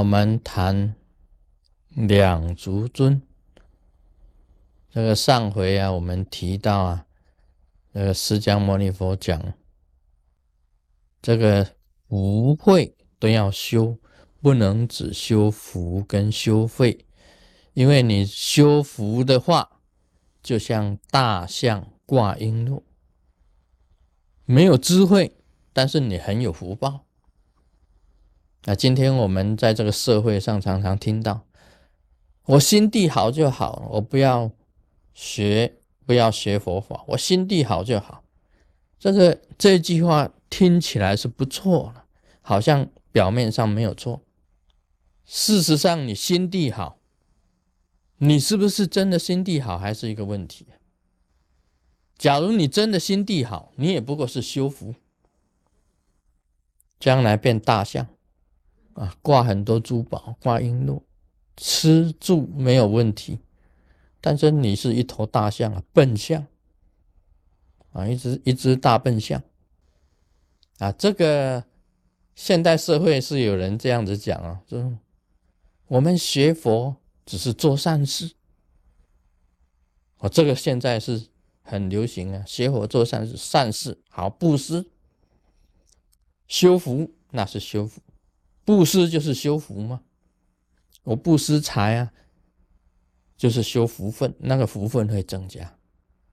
我们谈两足尊。这个上回啊，我们提到啊，那个释迦牟尼佛讲，这个福慧都要修，不能只修福跟修慧，因为你修福的话，就像大象挂璎珞，没有智慧，但是你很有福报。那今天我们在这个社会上常常听到，我心地好就好，我不要学，不要学佛法，我心地好就好。这个这句话听起来是不错了，好像表面上没有错。事实上，你心地好，你是不是真的心地好，还是一个问题。假如你真的心地好，你也不过是修福，将来变大象。啊，挂很多珠宝，挂璎珞，吃住没有问题，但是你是一头大象啊，笨象啊，一只一只大笨象啊。这个现代社会是有人这样子讲啊，就我们学佛只是做善事，哦，这个现在是很流行啊，学佛做善事，善事好布施，修福那是修福。布施就是修福吗？我布施财啊，就是修福分，那个福分会增加，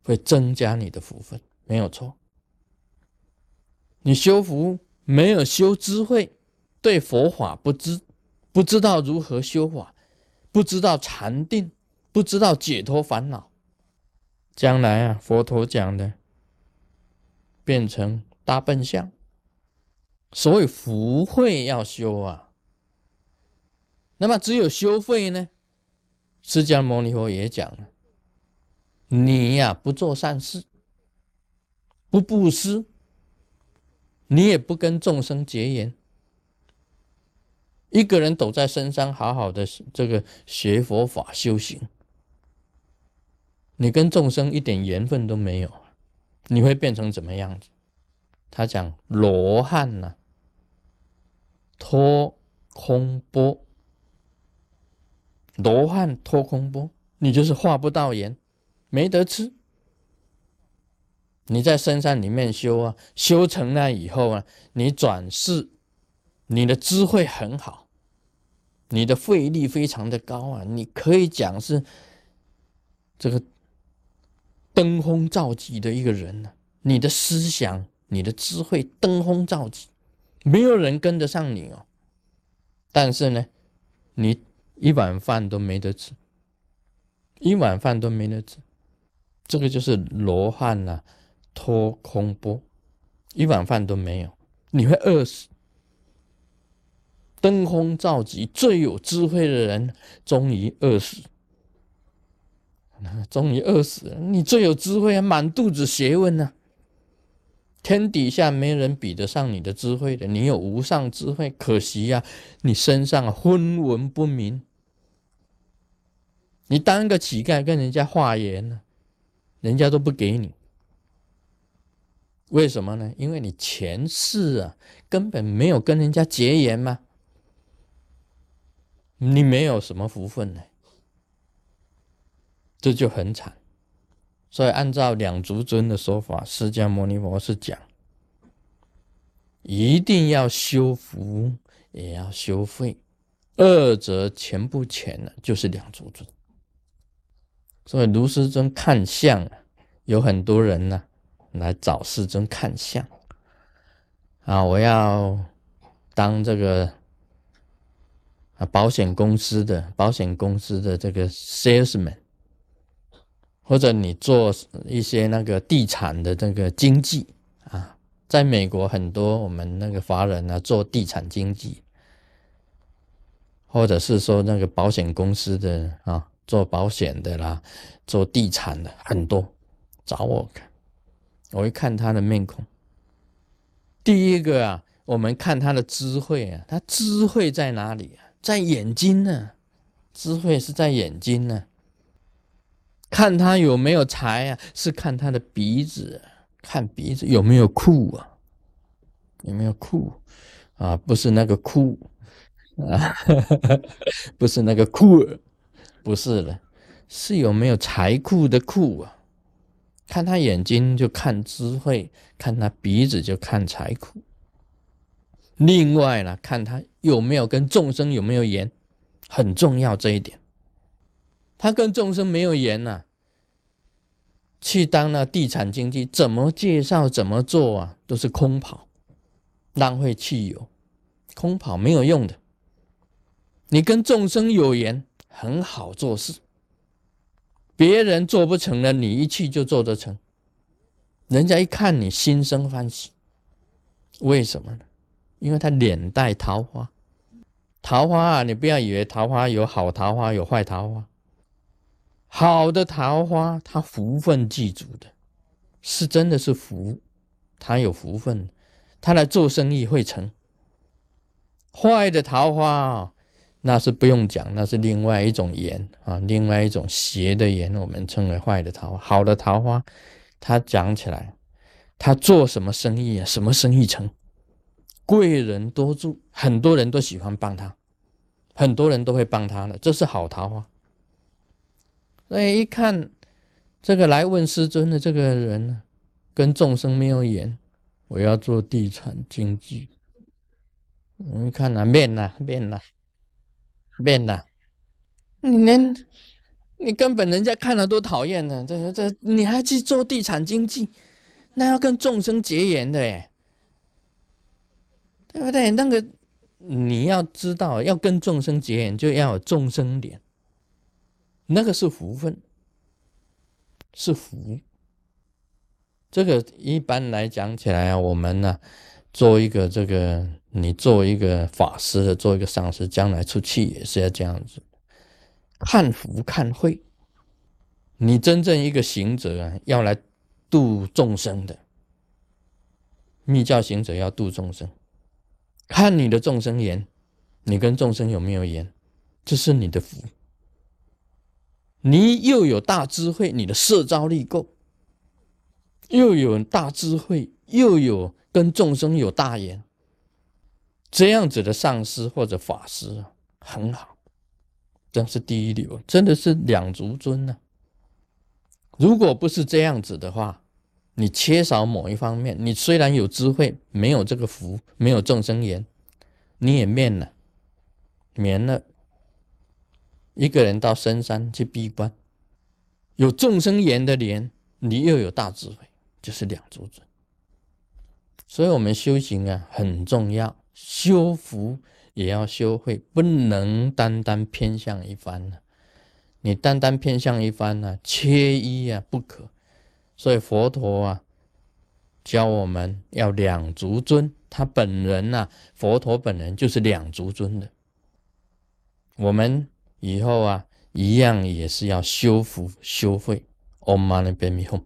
会增加你的福分，没有错。你修福没有修智慧，对佛法不知，不知道如何修法，不知道禅定，不知道解脱烦恼，将来啊，佛陀讲的变成大笨象。所以福慧要修啊，那么只有修慧呢？释迦牟尼佛也讲了，你呀不做善事，不布施，你也不跟众生结缘，一个人躲在深山好好的这个学佛法修行，你跟众生一点缘分都没有，你会变成怎么样子？他讲罗汉呐，脱空波，罗汉脱空波，你就是化不到盐，没得吃。你在深山里面修啊，修成了以后啊，你转世，你的智慧很好，你的慧力非常的高啊，你可以讲是这个登峰造极的一个人呢，你的思想。你的智慧登峰造极，没有人跟得上你哦。但是呢，你一碗饭都没得吃，一碗饭都没得吃，这个就是罗汉呐，脱空波，一碗饭都没有，你会饿死。登峰造极最有智慧的人，终于饿死，终于饿死了。你最有智慧啊，满肚子学问呢。天底下没人比得上你的智慧的，你有无上智慧，可惜呀，你身上昏文不明，你当个乞丐跟人家化缘呢，人家都不给你，为什么呢？因为你前世啊根本没有跟人家结缘嘛，你没有什么福分呢，这就很惨。所以，按照两足尊的说法，释迦牟尼佛是讲，一定要修福，也要修慧，二者全不全了，就是两足尊。所以，卢师尊看相，有很多人呢来找师尊看相啊，我要当这个啊保险公司的保险公司的这个 salesman。或者你做一些那个地产的这个经济啊，在美国很多我们那个华人呢做地产经济，或者是说那个保险公司的啊做保险的啦，做地产的很多找我看，我一看他的面孔，第一个啊，我们看他的智慧啊，他智慧在哪里啊？在眼睛呢，智慧是在眼睛呢。看他有没有财啊？是看他的鼻子，看鼻子有没有酷啊？有没有酷啊？不是那个酷，啊，不是那个库，不是了，是有没有财库的库啊？看他眼睛就看智慧，看他鼻子就看财库。另外呢，看他有没有跟众生有没有缘，很重要这一点。他跟众生没有缘呐，去当那地产经济，怎么介绍怎么做啊，都是空跑，浪费汽油，空跑没有用的。你跟众生有缘，很好做事。别人做不成了，你一去就做得成。人家一看你心生欢喜，为什么呢？因为他脸带桃花，桃花啊，你不要以为桃花有好桃花有坏桃花，好的桃花他福分具足的，是真的是福，他有福分，他来做生意会成。坏的桃花啊。那是不用讲，那是另外一种缘啊，另外一种邪的缘，我们称为坏的桃花。好的桃花，他讲起来，他做什么生意啊？什么生意成？贵人多助，很多人都喜欢帮他，很多人都会帮他的，这是好桃花。所以一看这个来问师尊的这个人呢，跟众生没有缘，我要做地产经济。你看呐面呐，面呐。变了，你连你根本人家看了都讨厌呢。这这你还去做地产经济，那要跟众生结缘的哎，对不对？那个你要知道，要跟众生结缘，就要有众生脸，那个是福分，是福。这个一般来讲起来啊，我们呢做一个这个。你做一个法师的，做一个上师，将来出去也是要这样子，看福看慧。你真正一个行者啊，要来度众生的，密教行者要度众生，看你的众生缘，你跟众生有没有缘，这是你的福。你又有大智慧，你的摄招力够，又有大智慧，又有跟众生有大缘。这样子的上师或者法师很好，真是第一流，真的是两足尊呢。如果不是这样子的话，你缺少某一方面，你虽然有智慧，没有这个福，没有众生缘，你也面了，免了。一个人到深山去闭关，有众生缘的莲，你又有大智慧，就是两足尊。所以，我们修行啊，很重要。修福也要修慧，不能单单偏向一番呢。你单单偏向一番呢，缺一啊不可。所以佛陀啊，教我们要两足尊。他本人呐，佛陀本人就是两足尊的。我们以后啊，一样也是要修复修慧。Om Mani Padme Hum。